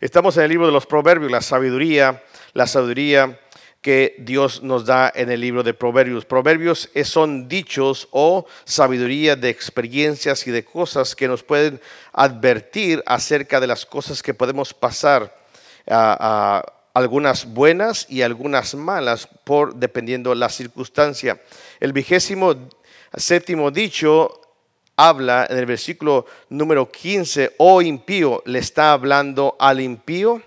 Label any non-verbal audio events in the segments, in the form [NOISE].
Estamos en el libro de los Proverbios, la sabiduría, la sabiduría que Dios nos da en el libro de Proverbios. Proverbios son dichos o sabiduría de experiencias y de cosas que nos pueden advertir acerca de las cosas que podemos pasar, a, algunas buenas y algunas malas, por dependiendo la circunstancia. El vigésimo séptimo dicho habla en el versículo número 15, oh impío, le está hablando al impío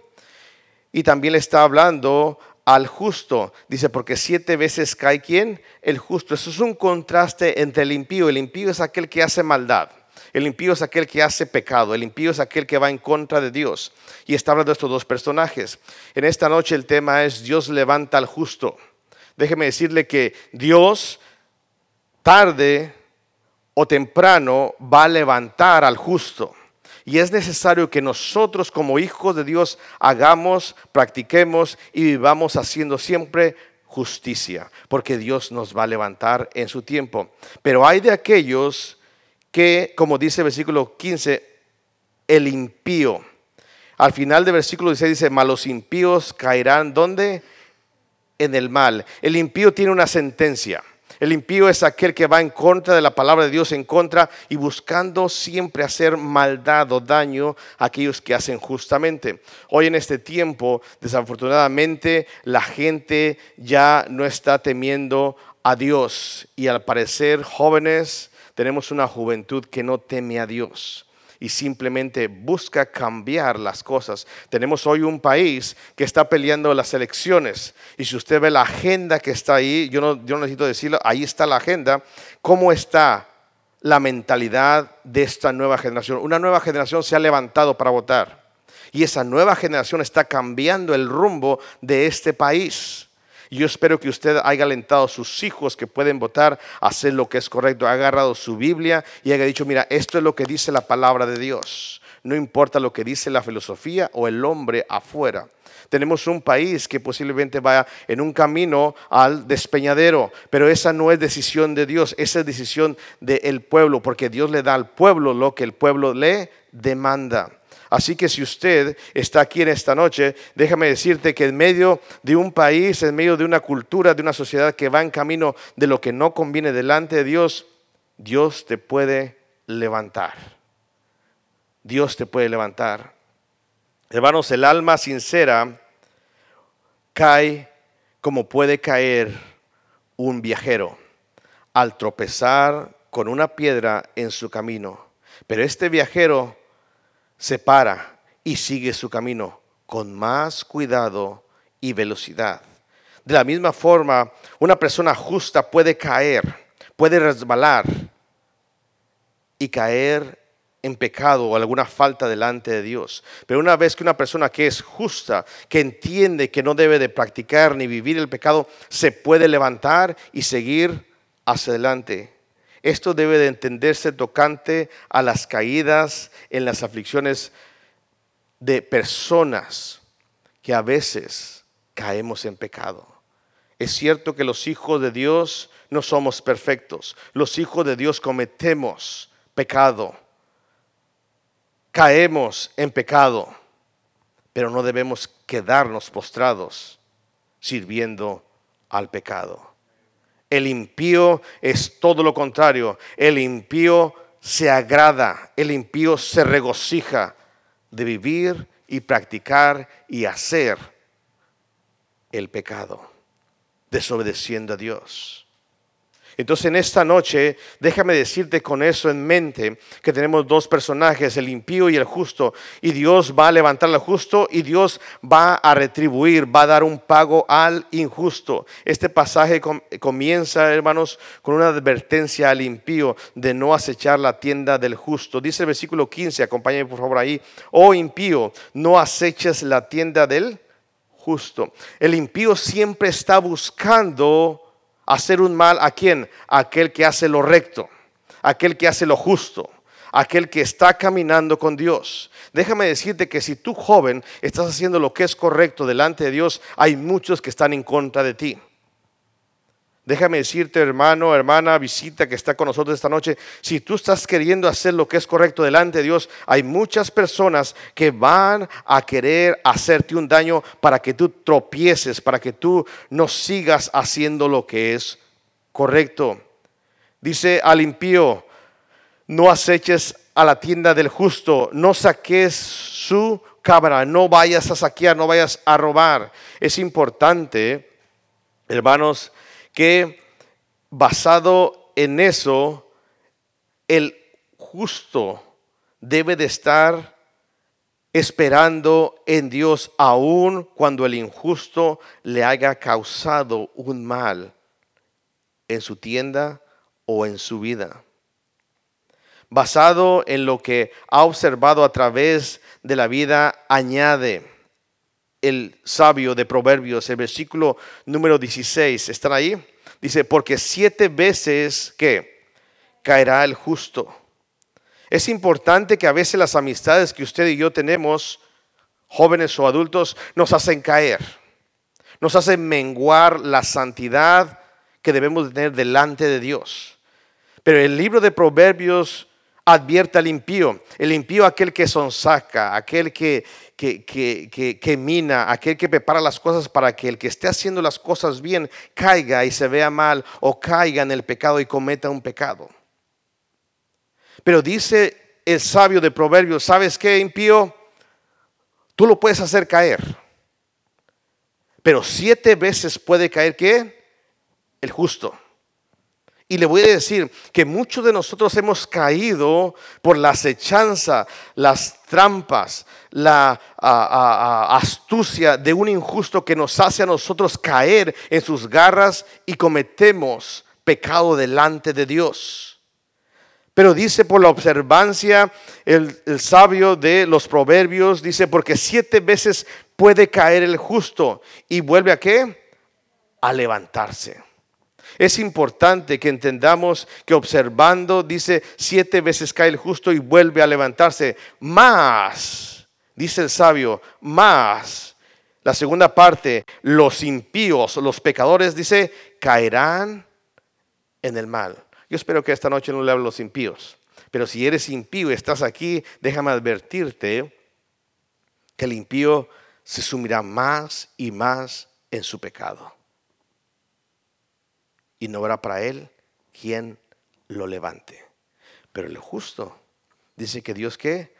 y también le está hablando al justo. Dice, porque siete veces cae quién? El justo. Eso es un contraste entre el impío. El impío es aquel que hace maldad. El impío es aquel que hace pecado. El impío es aquel que va en contra de Dios. Y está hablando de estos dos personajes. En esta noche el tema es Dios levanta al justo. Déjeme decirle que Dios tarde o temprano va a levantar al justo. Y es necesario que nosotros como hijos de Dios hagamos, practiquemos y vivamos haciendo siempre justicia, porque Dios nos va a levantar en su tiempo. Pero hay de aquellos que, como dice el versículo 15, el impío. Al final del versículo 16 dice, malos impíos caerán, ¿dónde? En el mal. El impío tiene una sentencia. El impío es aquel que va en contra de la palabra de Dios, en contra y buscando siempre hacer maldad o daño a aquellos que hacen justamente. Hoy en este tiempo, desafortunadamente, la gente ya no está temiendo a Dios y al parecer jóvenes tenemos una juventud que no teme a Dios y simplemente busca cambiar las cosas. Tenemos hoy un país que está peleando las elecciones y si usted ve la agenda que está ahí, yo no, necesito decirlo, ahí está la agenda, ¿cómo está la mentalidad de esta nueva generación? Una nueva generación se ha levantado para votar y esa nueva generación está cambiando el rumbo de este país. Yo espero que usted haya alentado a sus hijos que pueden votar a hacer lo que es correcto. Ha agarrado su Biblia y haya dicho, mira, esto es lo que dice la palabra de Dios. No importa lo que dice la filosofía o el hombre afuera. Tenemos un país que posiblemente vaya en un camino al despeñadero, pero esa no es decisión de Dios, esa es decisión del pueblo, porque Dios le da al pueblo lo que el pueblo le demanda. Así que si usted está aquí en esta noche, déjame decirte que en medio de un país, en medio de una cultura, de una sociedad que va en camino de lo que no conviene delante de Dios, Dios te puede levantar. Dios te puede levantar. Hermanos, el alma sincera cae como puede caer un viajero al tropezar con una piedra en su camino. Pero este viajero se para y sigue su camino con más cuidado y velocidad. De la misma forma, una persona justa puede caer, puede resbalar y caer en pecado o alguna falta delante de Dios. Pero una vez que una persona que es justa, que entiende que no debe de practicar ni vivir el pecado, se puede levantar y seguir hacia adelante esto debe de entenderse tocante a las caídas en las aflicciones de personas que a veces caemos en pecado. Es cierto que los hijos de Dios no somos perfectos. Los hijos de Dios cometemos pecado. Caemos en pecado, pero no debemos quedarnos postrados sirviendo al pecado. El impío es todo lo contrario. El impío se agrada, el impío se regocija de vivir y practicar y hacer el pecado, desobedeciendo a Dios. Entonces en esta noche, déjame decirte con eso en mente que tenemos dos personajes, el impío y el justo, y Dios va a levantar al justo y Dios va a retribuir, va a dar un pago al injusto. Este pasaje comienza, hermanos, con una advertencia al impío de no acechar la tienda del justo. Dice el versículo 15, acompáñame por favor ahí, oh impío, no aceches la tienda del justo. El impío siempre está buscando hacer un mal a quién? aquel que hace lo recto, aquel que hace lo justo, aquel que está caminando con Dios. Déjame decirte que si tú joven estás haciendo lo que es correcto delante de Dios, hay muchos que están en contra de ti. Déjame decirte, hermano, hermana, visita que está con nosotros esta noche, si tú estás queriendo hacer lo que es correcto delante de Dios, hay muchas personas que van a querer hacerte un daño para que tú tropieces, para que tú no sigas haciendo lo que es correcto. Dice al impío, no aceches a la tienda del justo, no saques su cámara, no vayas a saquear, no vayas a robar. Es importante, hermanos, que basado en eso, el justo debe de estar esperando en Dios aun cuando el injusto le haya causado un mal en su tienda o en su vida. Basado en lo que ha observado a través de la vida, añade el sabio de Proverbios, el versículo número 16. ¿Están ahí? Dice, porque siete veces que caerá el justo. Es importante que a veces las amistades que usted y yo tenemos, jóvenes o adultos, nos hacen caer, nos hacen menguar la santidad que debemos tener delante de Dios. Pero el libro de Proverbios advierte al impío, el impío aquel que sonsaca, aquel que, que, que, mina, aquel que prepara las cosas para que el que esté haciendo las cosas bien caiga y se vea mal o caiga en el pecado y cometa un pecado. Pero dice el sabio de Proverbios, ¿sabes qué, impío? Tú lo puedes hacer caer. Pero siete veces puede caer qué? El justo. Y le voy a decir que muchos de nosotros hemos caído por la acechanza, las trampas, la astucia de un injusto que nos hace a nosotros caer en sus garras y cometemos pecado delante de Dios. Pero dice por la observancia el, el, sabio de los proverbios, dice, porque siete veces puede caer el justo y vuelve a qué? A levantarse. Es importante que entendamos que observando, dice, siete veces cae el justo y vuelve a levantarse. Más, dice el sabio, más. La segunda parte, los impíos, los pecadores, dice, caerán en el mal. Yo espero que esta noche no le hable a los impíos. Pero si eres impío y estás aquí, déjame advertirte que el impío se sumirá más y más en su pecado y no habrá para él quien lo levante. Pero el justo dice que Dios que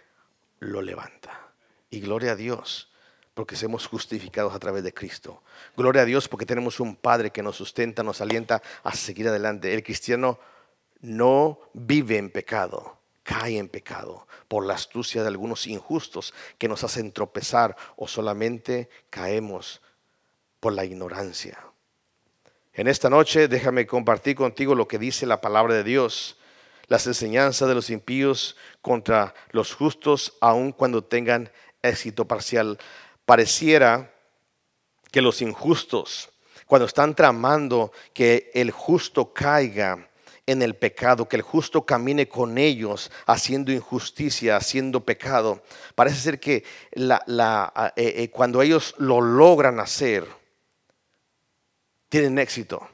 lo levanta. Y gloria a Dios porque somos justificados a través de Cristo. Gloria a Dios porque tenemos un Padre que nos sustenta, nos alienta a seguir adelante. El cristiano no vive en pecado, cae en pecado por la astucia de algunos injustos que nos hacen tropezar o solamente caemos por la ignorancia. En esta noche déjame compartir contigo lo que dice la palabra de Dios, las enseñanzas de los impíos contra los justos, aun cuando tengan éxito parcial. Pareciera que los injustos, cuando están tramando que el justo caiga en el pecado, que el justo camine con ellos haciendo injusticia, haciendo pecado, parece ser que la, eh, eh, cuando ellos lo logran hacer, tienen éxito.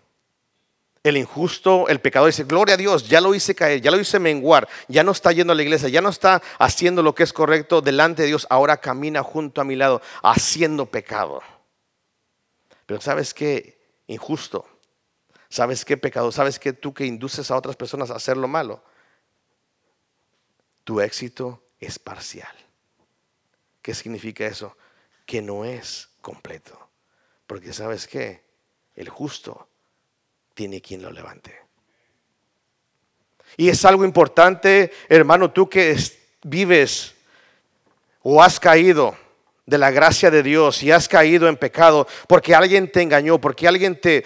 El injusto, el pecador dice, gloria a Dios, ya lo hice caer, ya lo hice menguar, ya no está yendo a la iglesia, ya no está haciendo lo que es correcto delante de Dios, ahora camina junto a mi lado haciendo pecado. Pero ¿sabes qué? Injusto. ¿Sabes qué pecado? ¿Sabes qué tú que induces a otras personas a hacer lo malo? Tu éxito es parcial. ¿Qué significa eso? Que no es completo. Porque ¿sabes qué? El justo tiene quien lo levante. Y es algo importante, hermano, tú que vives o has caído de la gracia de Dios y has caído en pecado porque alguien te engañó, porque alguien te,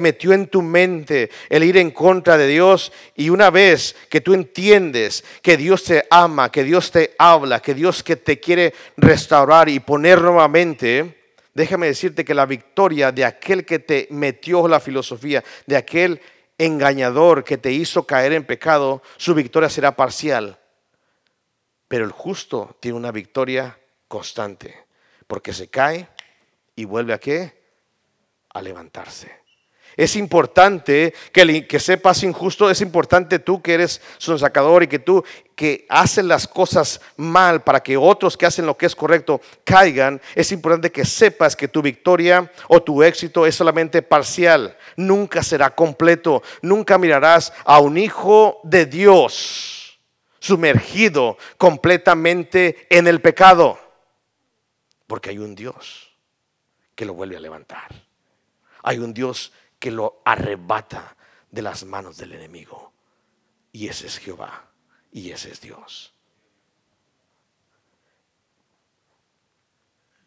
metió en tu mente el ir en contra de Dios y una vez que tú entiendes que Dios te ama, que Dios te habla, que Dios que te quiere restaurar y poner nuevamente, déjame decirte que la victoria de aquel que te metió la filosofía, de aquel engañador que te hizo caer en pecado, su victoria será parcial. Pero el justo tiene una victoria constante, porque se cae y vuelve a qué? A levantarse. Es importante que, sepas injusto, es importante tú que eres sonsacador y que tú que haces las cosas mal para que otros que hacen lo que es correcto caigan. Es importante que sepas que tu victoria o tu éxito es solamente parcial, nunca será completo, nunca mirarás a un hijo de Dios sumergido completamente en el pecado, porque hay un Dios que lo vuelve a levantar. Hay un Dios que lo arrebata de las manos del enemigo. Y ese es Jehová. Y ese es Dios.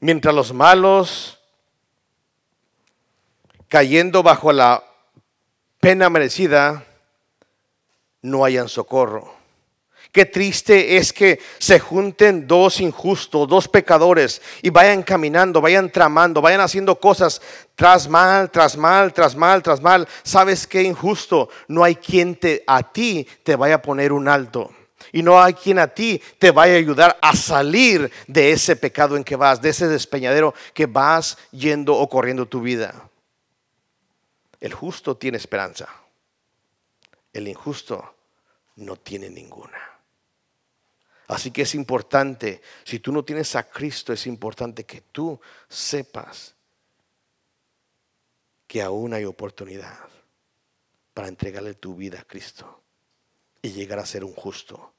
Mientras los malos, cayendo bajo la pena merecida, no hayan socorro. Qué triste es que se junten dos injustos, dos pecadores y vayan caminando, vayan tramando, vayan haciendo cosas tras mal, tras mal, tras mal, tras mal. ¿Sabes qué injusto? No hay quien te a ti te vaya a poner un alto. Y no hay quien a ti te vaya a ayudar a salir de ese pecado en que vas, de ese despeñadero que vas yendo o corriendo tu vida. El justo tiene esperanza. El injusto no tiene ninguna. Así que es importante, si tú no tienes a Cristo, es importante que tú sepas que aún hay oportunidad para entregarle tu vida a Cristo y llegar a ser un justo.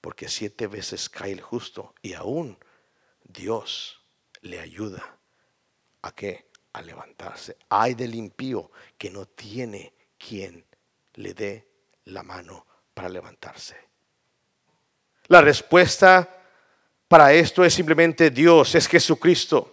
Porque siete veces cae el justo y aún Dios le ayuda a que a levantarse. Hay del impío que no tiene quien le dé la mano para levantarse. La respuesta para esto es simplemente Dios, es Jesucristo.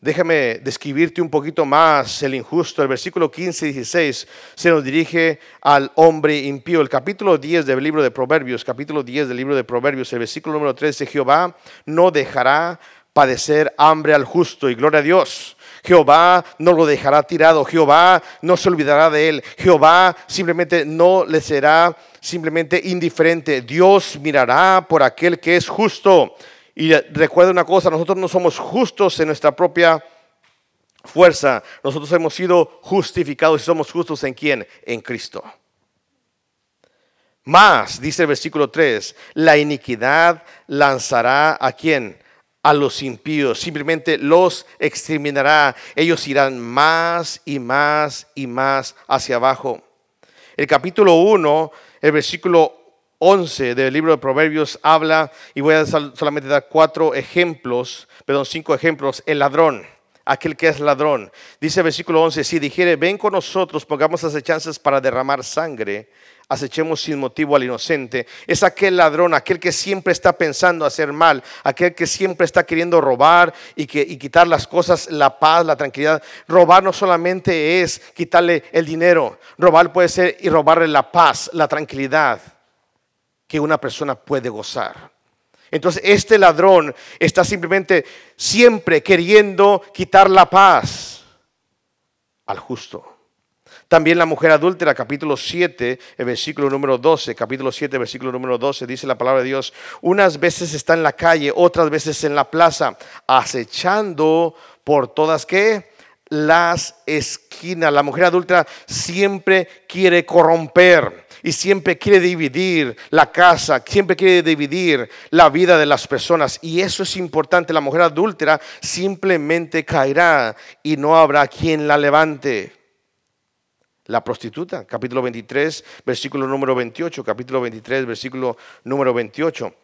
Déjame describirte un poquito más el injusto. El versículo 15 y 16 se nos dirige al hombre impío. El capítulo 10 del libro de Proverbios, capítulo 10 del libro de Proverbios, el versículo número 13, Jehová no dejará padecer hambre al justo y gloria a Dios. Jehová no lo dejará tirado, Jehová no se olvidará de él, Jehová simplemente no le será simplemente indiferente. Dios mirará por aquel que es justo. Y recuerda una cosa, nosotros no somos justos en nuestra propia fuerza. Nosotros hemos sido justificados y somos justos en quién? En Cristo. Más, dice el versículo 3, la iniquidad lanzará a quién? A los impíos, simplemente los exterminará. Ellos irán más y más y más hacia abajo. El capítulo 1 el versículo 11 del libro de Proverbios habla, y voy a solamente dar cuatro ejemplos, perdón, cinco ejemplos, el ladrón aquel que es ladrón. Dice el versículo 11, si dijere, ven con nosotros, pongamos acechanzas para derramar sangre, acechemos sin motivo al inocente. Es aquel ladrón, aquel que siempre está pensando hacer mal, aquel que siempre está queriendo robar y, que, y quitar las cosas, la paz, la tranquilidad. Robar no solamente es quitarle el dinero, robar puede ser y robarle la paz, la tranquilidad que una persona puede gozar. Entonces este ladrón está simplemente siempre queriendo quitar la paz al justo. También la mujer adúltera, capítulo 7, el versículo número 12, capítulo 7, versículo número 12, dice la palabra de Dios, unas veces está en la calle, otras veces en la plaza, acechando por todas que las esquinas. La mujer adúltera siempre quiere corromper y siempre quiere dividir la casa, siempre quiere dividir la vida de las personas. Y eso es importante. La mujer adúltera simplemente caerá y no habrá quien la levante. La prostituta, capítulo 23, versículo número 28, capítulo 23, versículo número 28.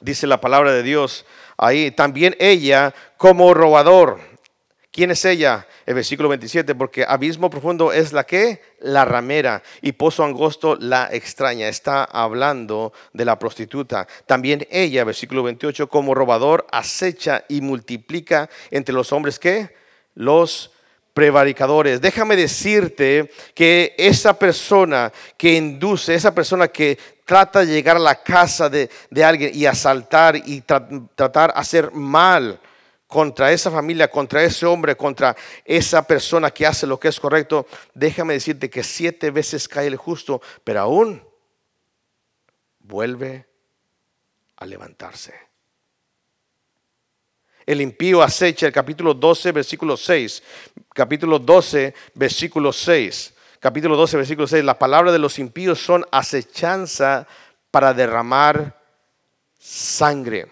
Dice la palabra de Dios ahí, también ella como robador. ¿Quién es ella? el versículo 27, porque abismo profundo es la que, la ramera, y pozo angosto la extraña. Está hablando de la prostituta. También ella, versículo 28, como robador acecha y multiplica entre los hombres que los prevaricadores. Déjame decirte que esa persona que induce, esa persona que trata de llegar a la casa de, alguien y asaltar y tratar de hacer mal contra esa familia, contra ese hombre, contra esa persona que hace lo que es correcto, déjame decirte que siete veces cae el justo, pero aún vuelve a levantarse. El impío acecha, el capítulo 12, versículo 6. Capítulo 12, versículo 6. Capítulo 12, versículo 6. Las palabras de los impíos son acechanza para derramar sangre.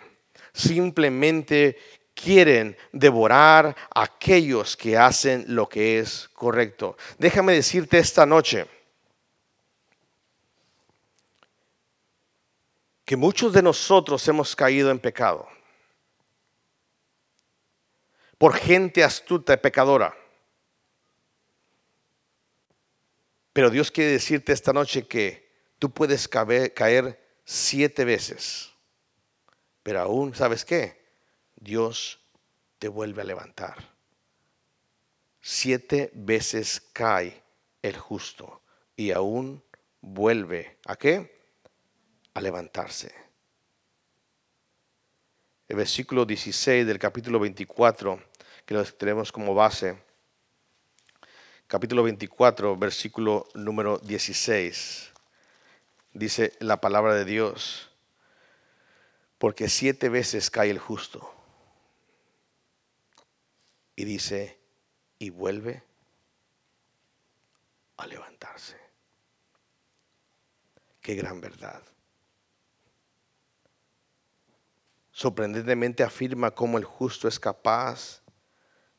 Simplemente quieren devorar a aquellos que hacen lo que es correcto. Déjame decirte esta noche que muchos de nosotros hemos caído en pecado por gente astuta y pecadora. Pero Dios quiere decirte esta noche que tú puedes caer siete veces, pero aún, ¿sabes qué? Dios te vuelve a levantar. Siete veces cae el justo y aún vuelve a qué? A levantarse. El versículo 16 del capítulo 24, que lo tenemos como base. Capítulo 24, versículo número 16. Dice la palabra de Dios. Porque siete veces cae el justo. Y dice, y vuelve a levantarse. Qué gran verdad. sorprendentemente afirma cómo el justo es capaz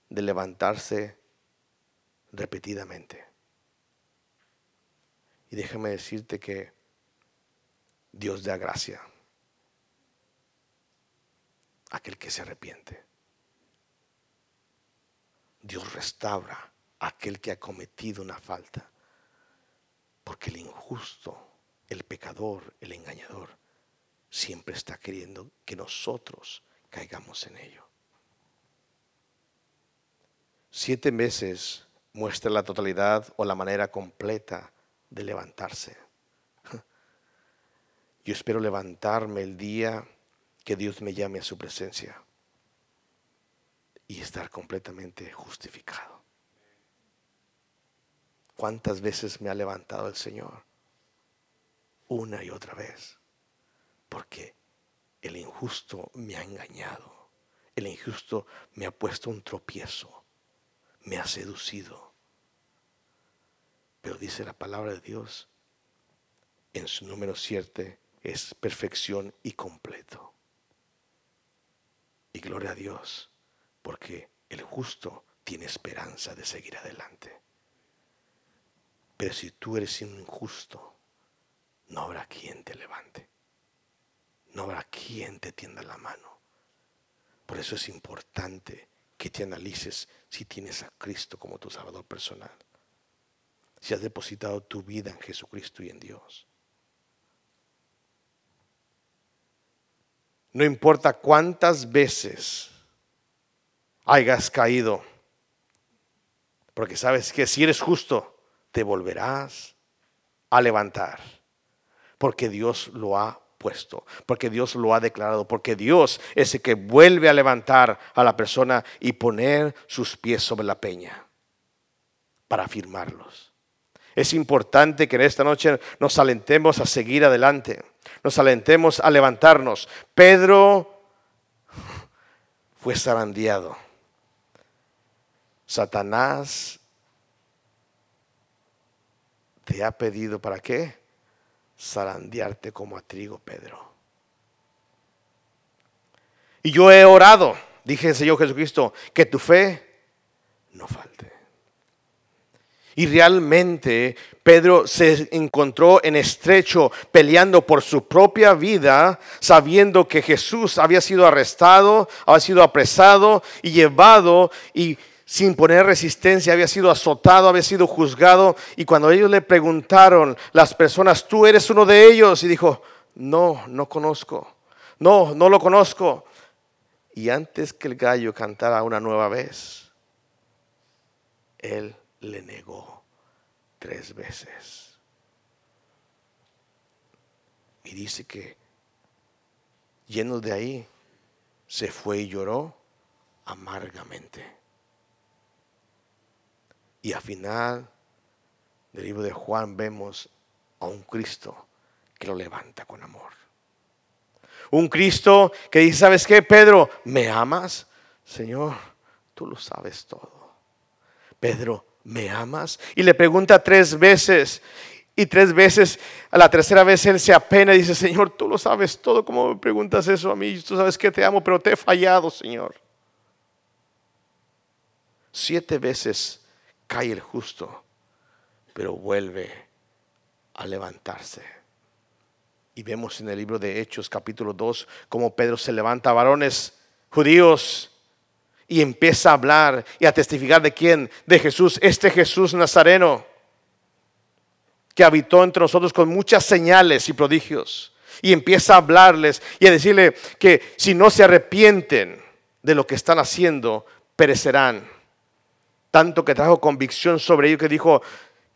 de levantarse repetidamente. Y déjame decirte que Dios da gracia a aquel que se arrepiente. Dios restaura a aquel que ha cometido una falta. Porque el injusto, el pecador, el engañador, siempre está queriendo que nosotros caigamos en ello. Siete meses muestra la totalidad o la manera completa de levantarse. [LAUGHS] Yo espero levantarme el día que Dios me llame a su presencia y estar completamente justificado. ¿Cuántas veces me ha levantado el Señor? Una y otra vez porque el injusto me ha engañado, el injusto me ha puesto un tropiezo, me ha seducido. Pero dice la palabra de Dios, en su número 7 es perfección y completo. Y gloria a Dios, porque el justo tiene esperanza de seguir adelante. Pero si tú eres injusto, no habrá quien te levante no habrá quien te tienda la mano. Por eso es importante que te analices si tienes a Cristo como tu Salvador personal. Si has depositado tu vida en Jesucristo y en Dios. No importa cuántas veces hayas caído, porque sabes que si eres justo, te volverás a levantar, porque Dios lo ha puesto, porque Dios lo ha declarado, porque Dios es el que vuelve a levantar a la persona y poner sus pies sobre la peña para afirmarlos. Es importante que en esta noche nos alentemos a seguir adelante, nos alentemos a levantarnos. Pedro fue zarandeado. Satanás te ha pedido para qué? Zarandearte como a trigo, Pedro. Y yo he orado, dije el Señor Jesucristo, que tu fe no falte. Y realmente Pedro se encontró en estrecho peleando por su propia vida, sabiendo que Jesús había sido arrestado, había sido apresado y llevado y sin poner resistencia, había sido azotado, había sido juzgado. Y cuando ellos le preguntaron, las personas, tú eres uno de ellos, y dijo, no, no conozco, no, no lo conozco. Y antes que el gallo cantara una nueva vez, él le negó tres veces. Y dice que lleno de ahí, se fue y lloró amargamente. Y al final del libro de Juan vemos a un Cristo que lo levanta con amor. Un Cristo que dice, ¿sabes qué, Pedro? ¿Me amas? Señor, tú lo sabes todo. Pedro, ¿me amas? Y le pregunta tres veces. Y tres veces, a la tercera vez él se apena y dice, Señor, tú lo sabes todo. ¿Cómo me preguntas eso a mí? Tú sabes que te amo, pero te he fallado, Señor. Siete veces cae el justo, pero vuelve a levantarse. Y vemos en el libro de Hechos capítulo 2 cómo Pedro se levanta, varones judíos, y empieza a hablar y a testificar de quién, de Jesús, este Jesús Nazareno, que habitó entre nosotros con muchas señales y prodigios. Y empieza a hablarles y a decirle que si no se arrepienten de lo que están haciendo, perecerán tanto que trajo convicción sobre ellos que dijo,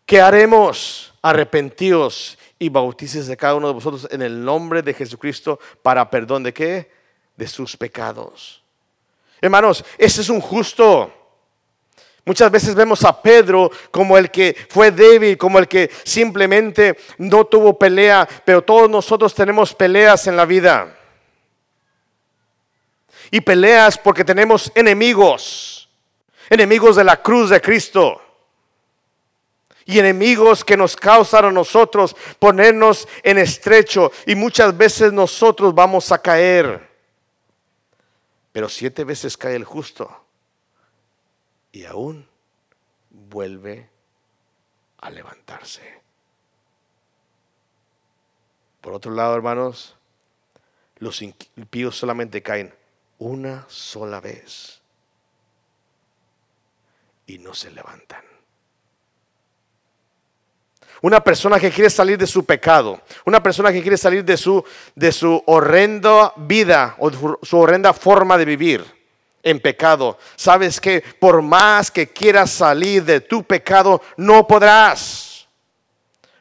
¿qué haremos? Arrepentíos y bautícese de cada uno de vosotros en el nombre de Jesucristo para perdón de qué? De sus pecados. Hermanos, ese es un justo. Muchas veces vemos a Pedro como el que fue débil, como el que simplemente no tuvo pelea, pero todos nosotros tenemos peleas en la vida. Y peleas porque tenemos enemigos enemigos de la cruz de Cristo y enemigos que nos causan a nosotros ponernos en estrecho y muchas veces nosotros vamos a caer. Pero siete veces cae el justo y aún vuelve a levantarse. Por otro lado, hermanos, los impíos solamente caen una sola vez y no se levantan. Una persona que quiere salir de su pecado, una persona que quiere salir de su, de su horrenda vida o su horrenda forma de vivir en pecado, sabes que por más que quieras salir de tu pecado, no podrás.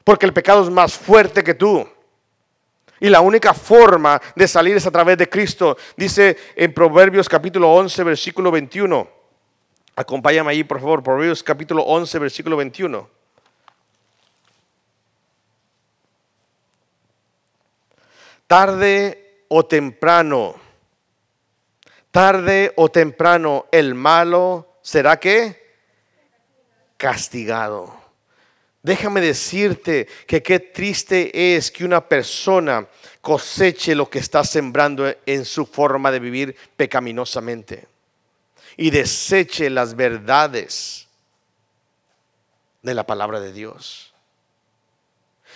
Porque el pecado es más fuerte que tú. Y la única forma de salir es a través de Cristo. Dice en Proverbios capítulo 11, versículo 21. Acompáñame ahí, por favor, Proverbios capítulo 11, versículo 21. Tarde o temprano, tarde o temprano, el malo será que castigado. Déjame decirte que qué triste es que una persona coseche lo que está sembrando en su forma de vivir pecaminosamente y deseche las verdades de la palabra de Dios.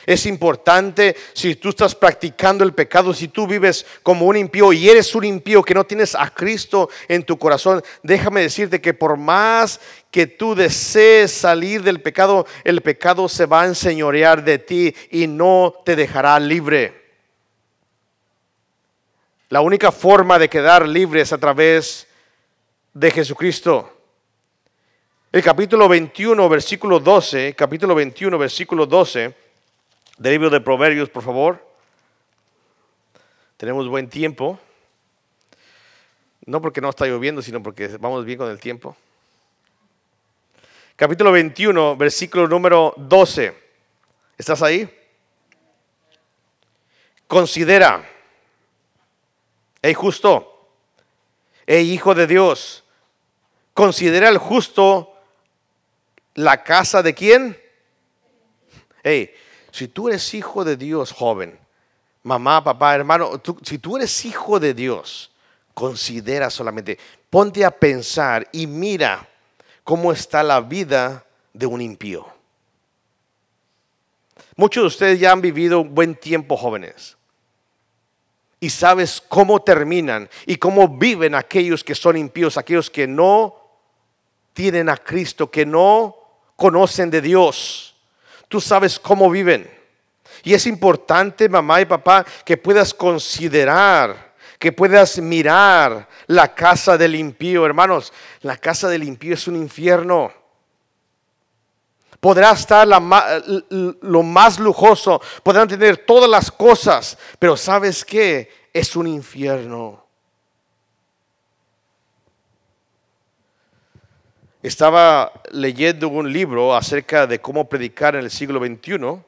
Es importante si tú estás practicando el pecado, si tú vives como un impío y eres un impío que no tienes a Cristo en tu corazón, déjame decirte que por más que tú desees salir del pecado, el pecado se va a enseñorear de ti y no te dejará libre. La única forma de quedar libre es a través de Jesucristo. El capítulo 21, versículo 12, capítulo 21, versículo 12 del libro de Proverbios, por favor. Tenemos buen tiempo. No porque no está lloviendo, sino porque vamos bien con el tiempo. Capítulo 21, versículo número 12. ¿Estás ahí? Considera, hey justo, hey hijo de Dios, Considera el justo la casa de quién? Hey, si tú eres hijo de Dios, joven, mamá, papá, hermano, si tú eres hijo de Dios, considera solamente, ponte a pensar y mira cómo está la vida de un impío. Muchos de ustedes ya han vivido un buen tiempo jóvenes y sabes cómo terminan y cómo viven aquellos que son impíos, aquellos que no tienen a Cristo, que no conocen de Dios. Tú sabes cómo viven. Y es importante, mamá y papá, que puedas considerar, que puedas mirar la casa del impío. Hermanos, la casa del impío es un infierno. Podrá estar lo más lujoso, podrán tener todas las cosas, pero ¿sabes qué? Es un infierno. Estaba leyendo un libro acerca de cómo predicar en el siglo XXI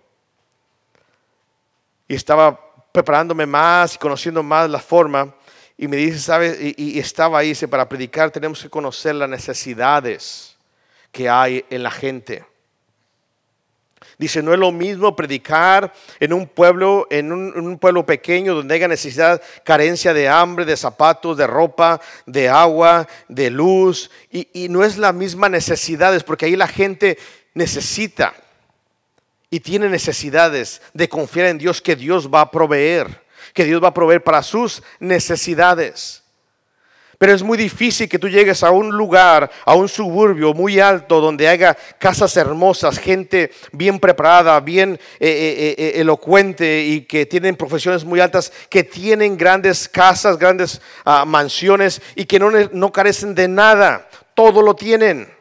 y estaba preparándome más y conociendo más la forma Y me dice, ¿sabes? Y, estaba ahí, dice, para predicar tenemos que conocer las necesidades que hay en la gente. Dice, no es lo mismo predicar en un pueblo, en un, pueblo pequeño donde haya necesidad, carencia de hambre, de zapatos, de ropa, de agua, de luz. Y, no es la misma necesidades, porque ahí la gente necesita y tiene necesidades de confiar en Dios que Dios va a proveer, que Dios va a proveer para sus necesidades. Pero es muy difícil que tú llegues a un lugar, a un suburbio muy alto, donde haya casas hermosas, gente bien preparada, bien eh, eh, eh, elocuente y que tienen profesiones muy altas, que tienen grandes casas, grandes ah, mansiones y que no, no carecen de nada. Todo lo tienen.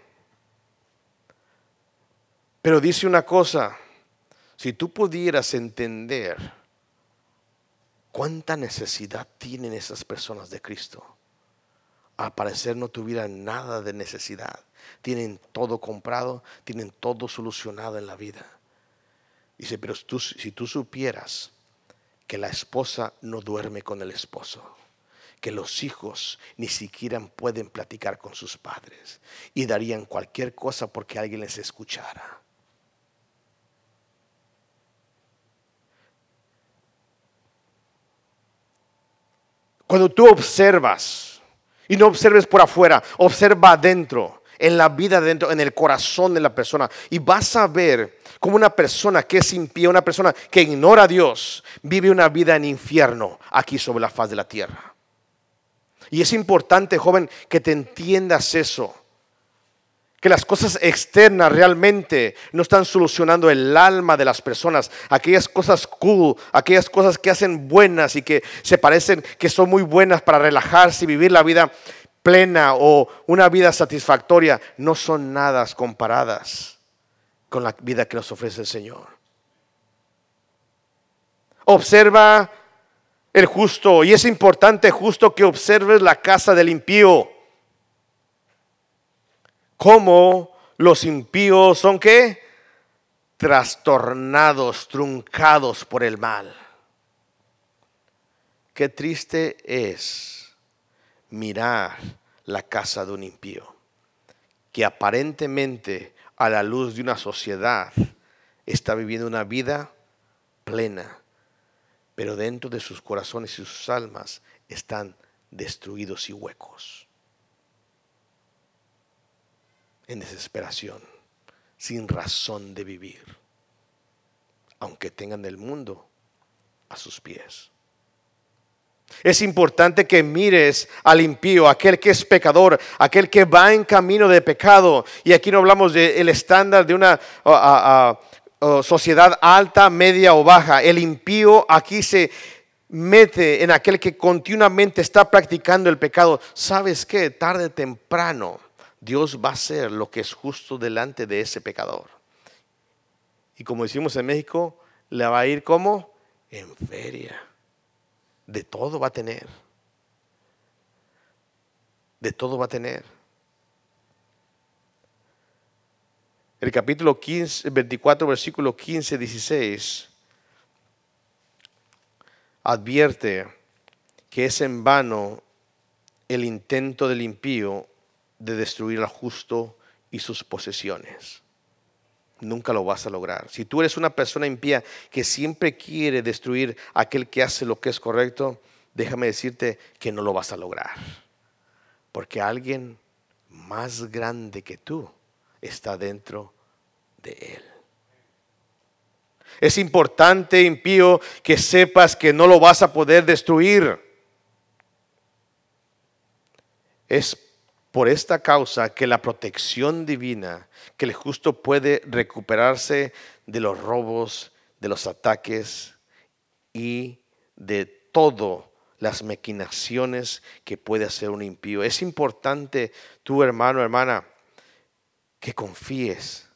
Pero dice una cosa, si tú pudieras entender cuánta necesidad tienen esas personas de Cristo al parecer no tuvieran nada de necesidad. Tienen todo comprado, tienen todo solucionado en la vida. Dice, pero si tú supieras que la esposa no duerme con el esposo, que los hijos ni siquiera pueden platicar con sus padres y darían cualquier cosa porque alguien les escuchara. Cuando tú observas y no observes por afuera, observa adentro, en la vida adentro, en el corazón de la persona. Y vas a ver cómo una persona que es impía, una persona que ignora a Dios, vive una vida en infierno aquí sobre la faz de la tierra. Y es importante, joven, que te entiendas eso. Que las cosas externas realmente no están solucionando el alma de las personas. Aquellas cosas cool, aquellas cosas que hacen buenas y que se parecen que son muy buenas para relajarse y vivir la vida plena o una vida satisfactoria, no son nada comparadas con la vida que nos ofrece el Señor. Observa el justo y es importante justo que observes la casa del impío cómo los impíos son qué? Trastornados, truncados por el mal. Qué triste es mirar la casa de un impío, que aparentemente a la luz de una sociedad está viviendo una vida plena, pero dentro de sus corazones y sus almas están destruidos y huecos. En desesperación, sin razón de vivir, aunque tengan el mundo a sus pies. Es importante que mires al impío, aquel que es pecador, aquel que va en camino de pecado. Y aquí no hablamos del estándar de una sociedad alta, media o baja. El impío aquí se mete en aquel que continuamente está practicando el pecado. ¿Sabes qué? Tarde o temprano Dios va a hacer lo que es justo delante de ese pecador. Y como decimos en México, le va a ir como en feria. De todo va a tener. De todo va a tener. El capítulo 15, 24, versículo 15, 16 advierte que es en vano el intento del impío de destruir al justo y sus posesiones. Nunca lo vas a lograr. Si tú eres una persona impía que siempre quiere destruir a aquel que hace lo que es correcto, déjame decirte que no lo vas a lograr. Porque alguien más grande que tú está dentro de él. Es importante, impío, que sepas que no lo vas a poder destruir. Es por esta causa que la protección divina, que el justo puede recuperarse de los robos, de los ataques y de todo las maquinaciones que puede hacer un impío. Es importante, tu hermano, hermana, que confíes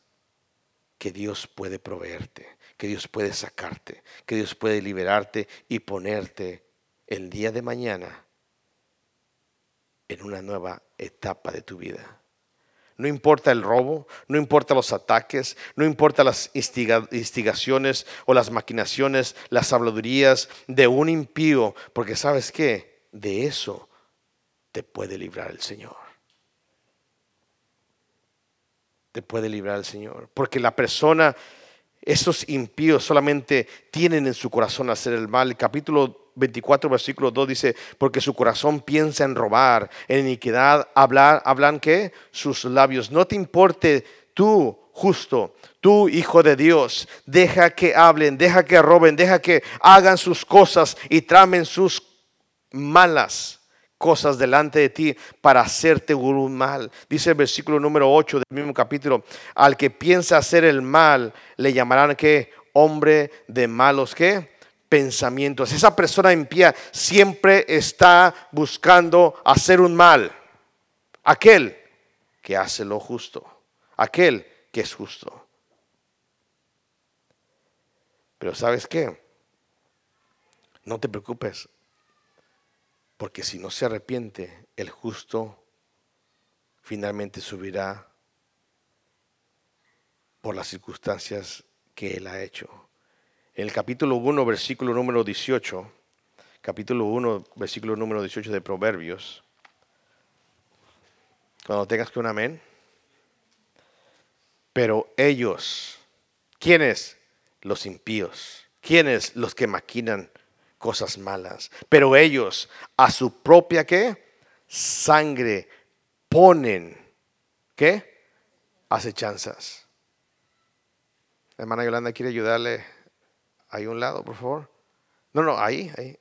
que Dios puede proveerte, que Dios puede sacarte, que Dios puede liberarte y ponerte el día de mañana en una nueva etapa de tu vida. No importa el robo, no importa los ataques, no importa las instigaciones o las maquinaciones, las habladurías de un impío, porque sabes qué, de eso te puede librar el Señor. Te puede librar el Señor. Porque la persona, esos impíos solamente tienen en su corazón hacer el mal. Capítulo 24, versículo 2 dice, porque su corazón piensa en robar, en iniquidad, hablar, hablan que sus labios. No te importe tú, justo, tú, hijo de Dios, deja que hablen, deja que roben, deja que hagan sus cosas y tramen sus malas cosas delante de ti para hacerte un mal. Dice el versículo número 8 del mismo capítulo, al que piensa hacer el mal, le llamarán que hombre de malos que pensamientos. Esa persona impía siempre está buscando hacer un mal. Aquel que hace lo justo, aquel que es justo. Pero ¿sabes qué? No te preocupes, porque si no se arrepiente, el justo finalmente subirá por las circunstancias que él ha hecho. En el capítulo 1, versículo número 18, capítulo 1, versículo número 18 de Proverbios, cuando tengas que un amén, pero ellos, ¿quiénes? Los impíos. ¿Quiénes? Los que maquinan cosas malas. Pero ellos a su propia qué? Sangre ponen ¿qué? Acechanzas. hermana Yolanda quiere ayudarle ahí un lado, por favor. No, no, ahí, ahí.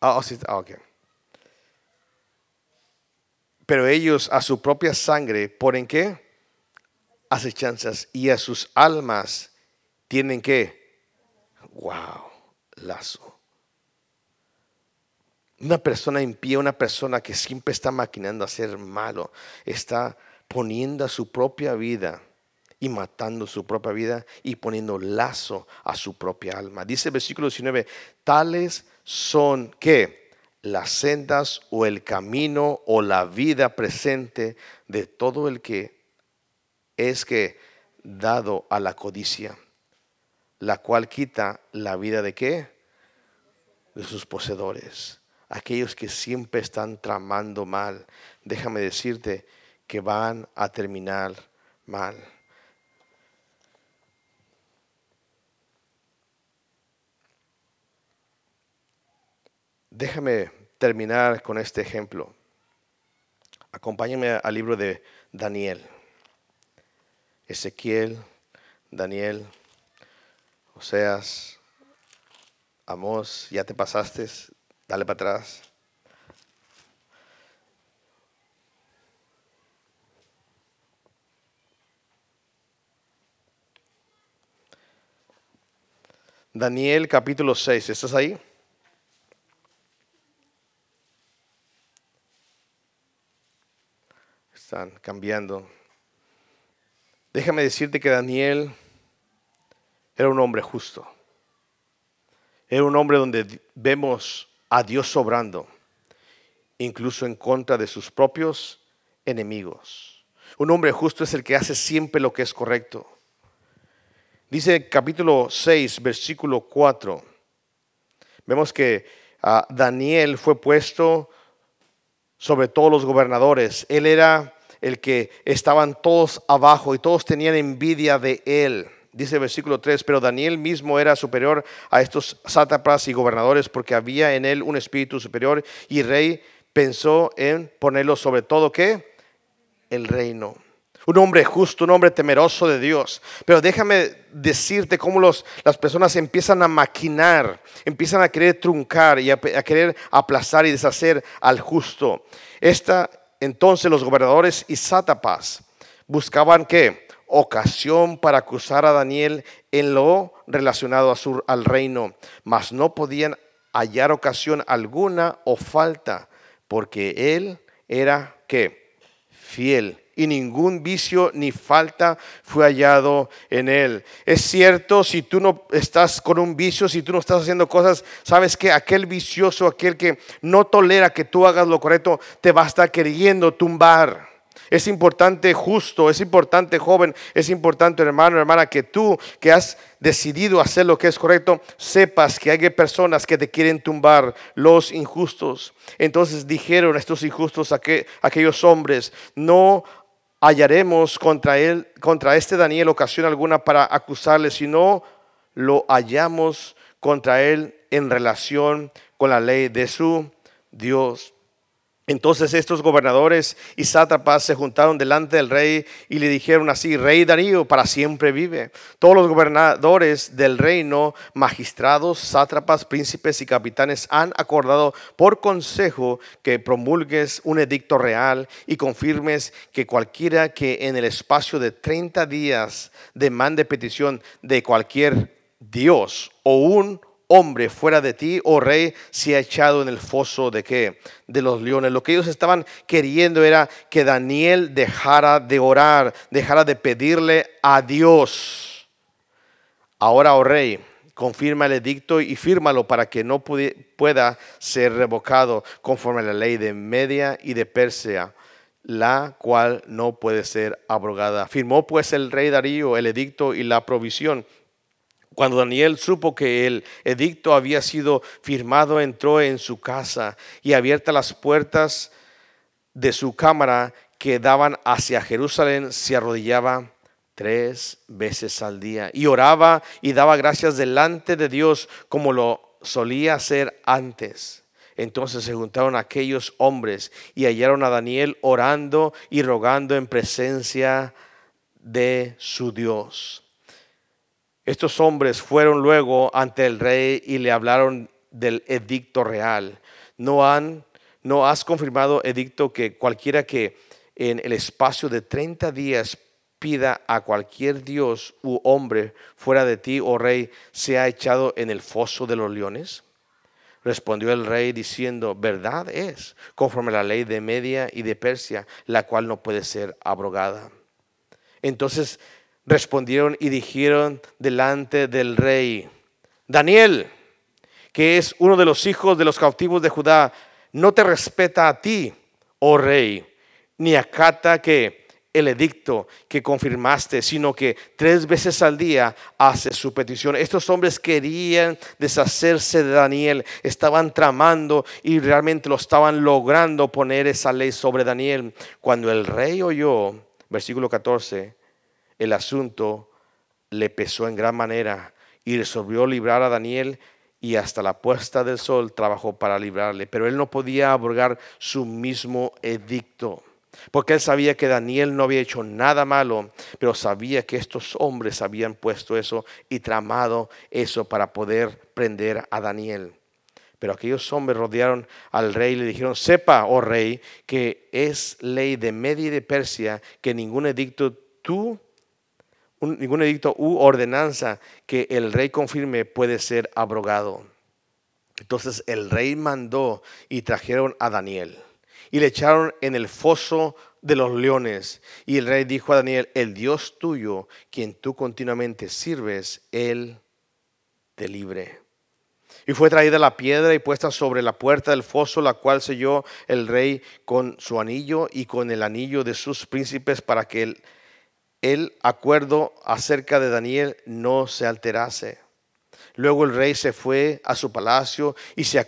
Ah, oh, sí, ah, Pero ellos a su propia sangre ponen qué? Acechanzas y a sus almas tienen que wow, lazo. Una persona impía, una persona que siempre está maquinando a ser malo, está poniendo a su propia vida y matando su propia vida y poniendo lazo a su propia alma. Dice el versículo 19, tales son que las sendas o el camino o la vida presente de todo el que es que dado a la codicia la cual quita la vida de qué? De sus poseedores. Aquellos que siempre están tramando mal. Déjame decirte que van a terminar mal. Déjame terminar con este ejemplo. Acompáñame al libro de Daniel. Ezequiel, Daniel, Oseas, Amos, ya te pasaste, dale para atrás. Daniel capítulo 6, ¿estás ahí? Están cambiando. Déjame decirte que Daniel era un hombre justo. Era un hombre donde vemos a Dios sobrando, incluso en contra de sus propios enemigos. Un hombre justo es el que hace siempre lo que es correcto. Dice capítulo 6, versículo 4. Vemos que ah, Daniel fue puesto sobre todos los gobernadores. Él era el que estaban todos abajo y todos tenían envidia de él. Dice el versículo 3, pero Daniel mismo era superior a estos sátrapas y gobernadores porque había en él un espíritu superior y rey pensó en ponerlo sobre todo qué? El reino. Un hombre justo, un hombre temeroso de Dios. Pero déjame decirte cómo los, las personas empiezan a maquinar, empiezan a querer truncar y a, a querer aplazar y deshacer al justo. Esta, entonces los gobernadores y sátrapas buscaban qué? ocasión para acusar a Daniel en lo relacionado a al reino, mas no podían hallar ocasión alguna o falta, porque él era que fiel y ningún vicio ni falta fue hallado en él. Es cierto, si tú no estás con un vicio, si tú no estás haciendo cosas, sabes que aquel vicioso, aquel que no tolera que tú hagas lo correcto, te va a estar queriendo tumbar Es importante justo, es importante joven, es importante hermano, hermana, que tú que has decidido hacer lo que es correcto, sepas que hay personas que te quieren tumbar, los injustos. Entonces dijeron estos injustos a aquellos hombres, no hallaremos contra él, contra este Daniel ocasión alguna para acusarle, sino lo hallamos contra él en relación con la ley de su Dios. Entonces estos gobernadores y sátrapas se juntaron delante del rey y le dijeron así, Rey Darío para siempre vive. Todos los gobernadores del reino, magistrados, sátrapas, príncipes y capitanes han acordado por consejo que promulgues un edicto real y confirmes que cualquiera que en el espacio de 30 días demande petición de cualquier Dios o un hombre fuera de ti, oh rey, se ha echado en el foso de qué? De los leones. Lo que ellos estaban queriendo era que Daniel dejara de orar, dejara de pedirle a Dios. Ahora, oh rey, confirma el edicto y fírmalo para que no pueda ser revocado conforme a la ley de Media y de Persia la cual no puede ser abrogada. Firmó pues el rey Darío el edicto y la provisión cuando Daniel supo que el edicto había sido firmado, entró en su casa y abiertas las puertas de su cámara que daban hacia Jerusalén, se arrodillaba tres veces al día y oraba y daba gracias delante de Dios como lo solía hacer antes. Entonces se juntaron aquellos hombres y hallaron a Daniel orando y rogando en presencia de su Dios. Estos hombres fueron luego ante el rey y le hablaron del edicto real. No han no has confirmado edicto que cualquiera que en el espacio de 30 días pida a cualquier dios u hombre fuera de ti, oh rey, sea echado en el foso de los leones? Respondió el rey diciendo, verdad es, conforme a la ley de Media y de Persia, la cual no puede ser abrogada. Entonces respondieron y dijeron delante del rey, Daniel, que es uno de los hijos de los cautivos de Judá, no te respeta a ti, oh rey, ni acata que el edicto que confirmaste, sino que tres veces al día hace su petición. Estos hombres querían deshacerse de Daniel, estaban tramando y realmente lo estaban logrando poner esa ley sobre Daniel. Cuando el rey oyó, versículo 14, el asunto le pesó en gran manera y resolvió librar a Daniel y hasta la puesta del sol trabajó para librarle. Pero él no podía abrogar su mismo edicto, porque él sabía que Daniel no había hecho nada malo, pero sabía que estos hombres habían puesto eso y tramado eso para poder prender a Daniel. Pero aquellos hombres rodearon al rey y le dijeron, sepa, oh rey, que es ley de Media y de Persia que ningún edicto tú ningún edicto u ordenanza que el rey confirme puede ser abrogado. Entonces el rey mandó y trajeron a Daniel y le echaron en el foso de los leones. Y el rey dijo a Daniel, el Dios tuyo, quien tú continuamente sirves, él te libre. Y fue traída la piedra y puesta sobre la puerta del foso, la cual selló el rey con su anillo y con el anillo de sus príncipes para que él el acuerdo acerca de Daniel no se alterase. Luego el rey se fue a su palacio y se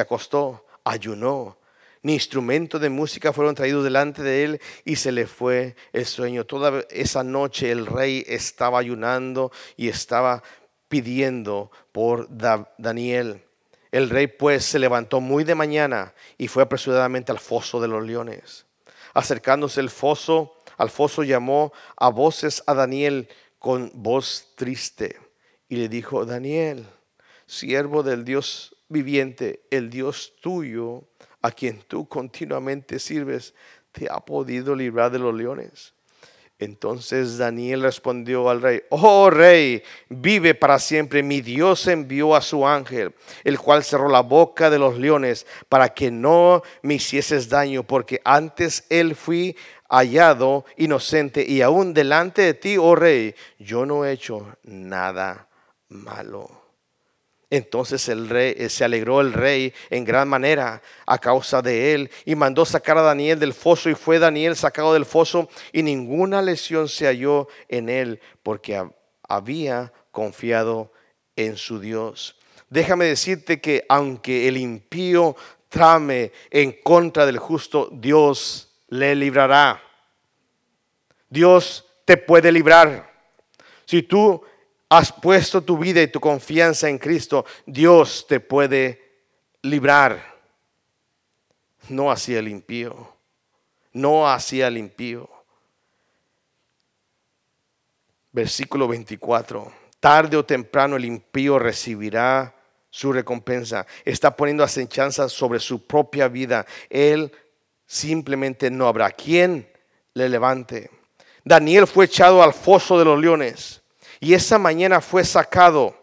acostó, ayunó. Ni instrumento de música fueron traídos delante de él y se le fue el sueño. Toda esa noche el rey estaba ayunando y estaba pidiendo por Daniel. El rey pues se levantó muy de mañana y fue apresuradamente al foso de los leones. Acercándose el foso, al foso llamó a voces a Daniel con voz triste y le dijo, Daniel, siervo del Dios viviente, el Dios tuyo, a quien tú continuamente sirves, te ha podido librar de los leones. Entonces Daniel respondió al rey, oh rey, vive para siempre. Mi Dios envió a su ángel, el cual cerró la boca de los leones para que no me hicieses daño, porque antes él fui hallado inocente y aún delante de ti, oh rey, yo no he hecho nada malo. Entonces el rey eh, se alegró el rey en gran manera a causa de él y mandó sacar a Daniel del foso y fue Daniel sacado del foso y ninguna lesión se halló en él porque había confiado en su Dios. Déjame decirte que aunque el impío trame en contra del justo, Dios le librará. Dios te puede librar. Si tú has puesto tu vida y tu confianza en Cristo, Dios te puede librar. No hacia el impío, no hacia el impío. Versículo 24. Tarde o temprano el impío recibirá su recompensa. Está poniendo asechanzas sobre su propia vida. Él simplemente no habrá quien le levante. Daniel fue echado al foso de los leones y esa mañana fue sacado.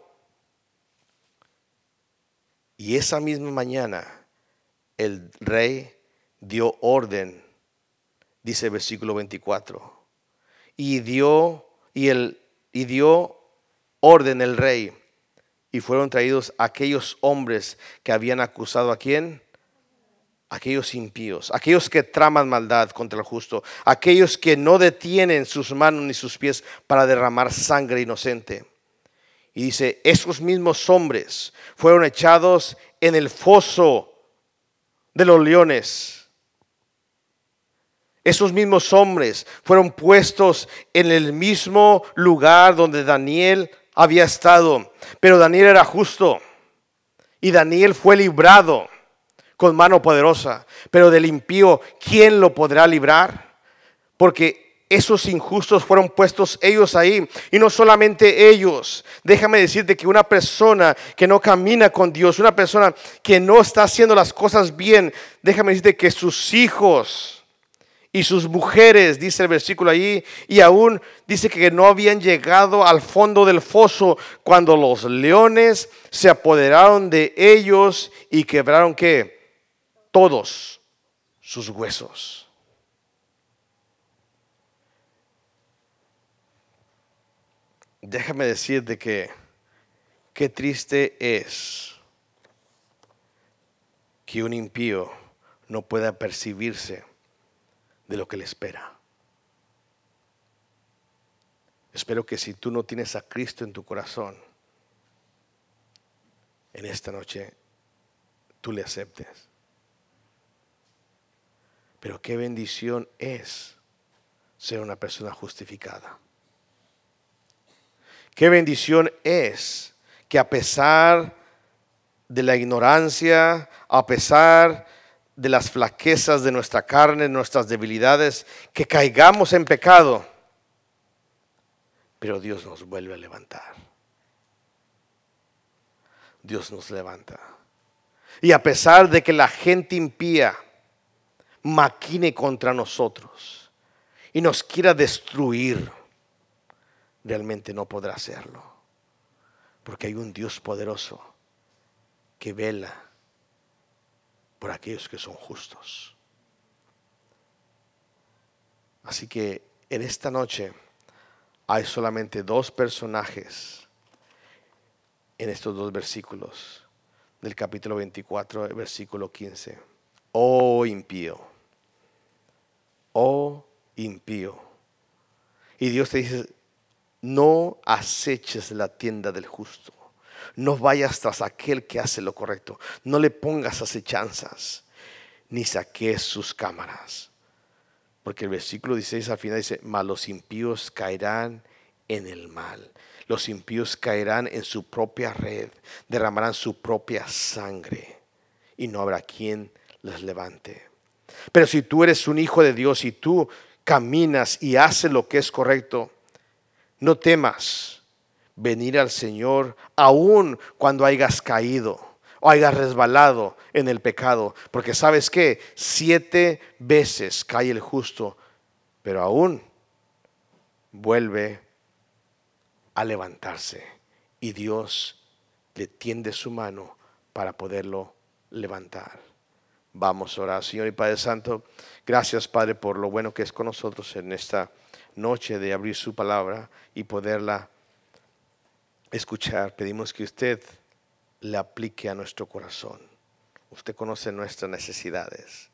Y esa misma mañana el rey dio orden, dice el versículo 24. Y dio, y, el, y dio orden el rey. Y fueron traídos aquellos hombres que habían acusado a quién? Aquellos impíos, aquellos que traman maldad contra el justo, aquellos que no detienen sus manos ni sus pies para derramar sangre inocente. Y dice, esos mismos hombres fueron echados en el foso de los leones. Esos mismos hombres fueron puestos en el mismo lugar donde Daniel había estado. Pero Daniel era justo y Daniel fue librado con mano poderosa. Pero del impío, ¿quién lo podrá librar? Porque esos injustos fueron puestos ellos ahí. Y no solamente ellos. Déjame decirte que una persona que no camina con Dios, una persona que no está haciendo las cosas bien, déjame decirte que sus hijos y sus mujeres, dice el versículo ahí, y aún dice que no habían llegado al fondo del foso cuando los leones se apoderaron de ellos y quebraron qué? Todos sus huesos. Déjame decirte que qué triste es que un impío no pueda percibirse de lo que le espera. Espero que si tú no tienes a Cristo en tu corazón, en esta noche tú le aceptes. Pero qué bendición es ser una persona justificada. Qué bendición es que a pesar de la ignorancia, a pesar de las flaquezas de nuestra carne, nuestras debilidades, que caigamos en pecado, pero Dios nos vuelve a levantar. Dios nos levanta. Y a pesar de que la gente impía, maquine contra nosotros y nos quiera destruir, realmente no podrá hacerlo. Porque hay un Dios poderoso que vela por aquellos que son justos. Así que en esta noche hay solamente dos personajes en estos dos versículos del capítulo 24, versículo 15. Oh impío oh impío. Y Dios te dice, no aceches la tienda del justo. No vayas tras aquel que hace lo correcto. No le pongas acechanzas, ni saques sus cámaras. Porque el versículo 16 al final dice, mas los impíos caerán en el mal. Los impíos caerán en su propia red, derramarán su propia sangre y no habrá quien les levante. Pero si tú eres un hijo de Dios y tú caminas y haces lo que es correcto, no temas venir al Señor aun cuando hayas caído o hayas resbalado en el pecado. Porque sabes que siete veces cae el justo, pero aún vuelve a levantarse y Dios le tiende su mano para poderlo levantar. Vamos a orar, Señor y Padre Santo. Gracias, Padre, por lo bueno que es con nosotros en esta noche de abrir su palabra y poderla escuchar. Pedimos que usted le aplique a nuestro corazón. Usted conoce nuestras necesidades.